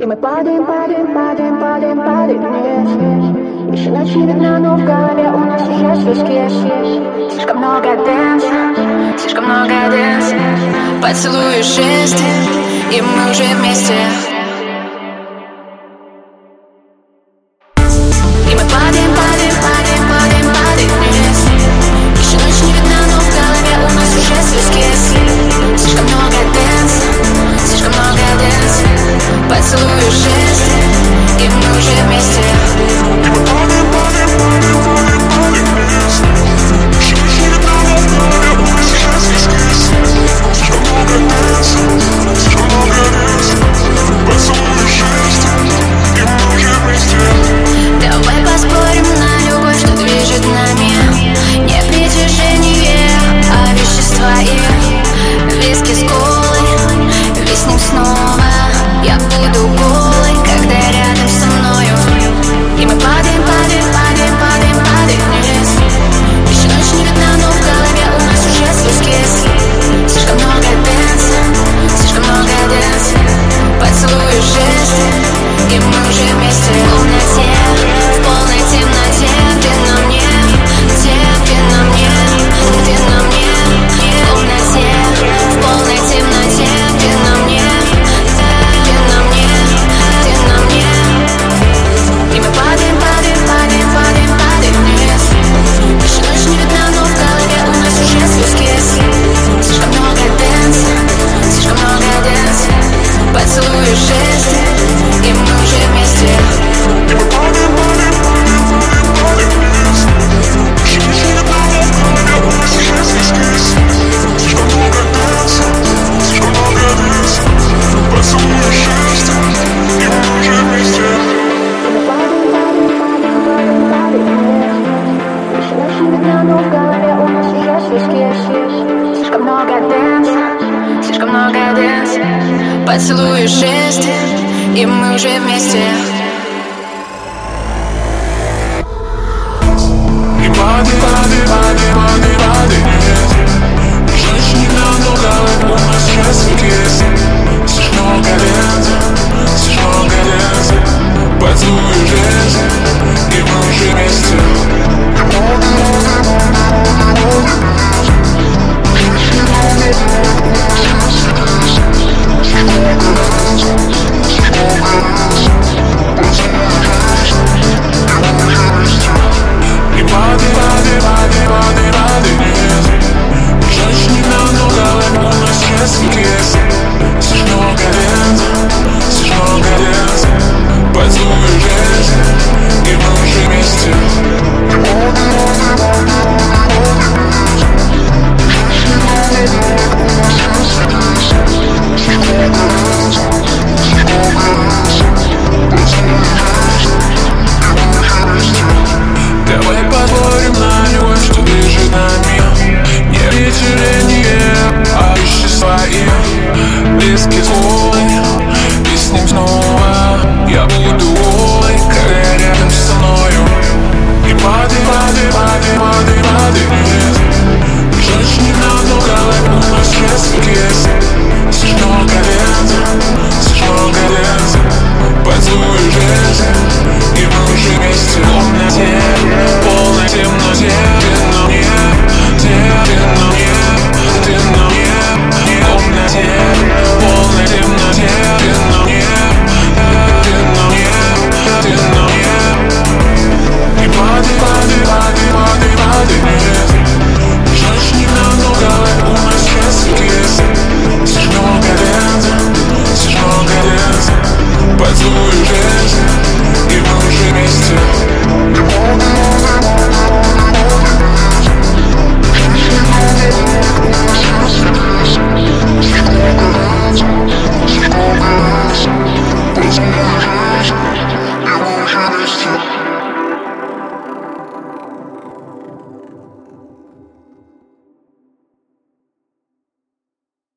И мы падаем, падаем, падаем, падаем, падаем вниз. Еще ночи видна, но в голове у нас уже виски Слишком много дэнса, слишком много дэнса Поцелуешь жести, и мы уже вместе. много dance Слишком много dance Поцелуй и И мы уже вместе.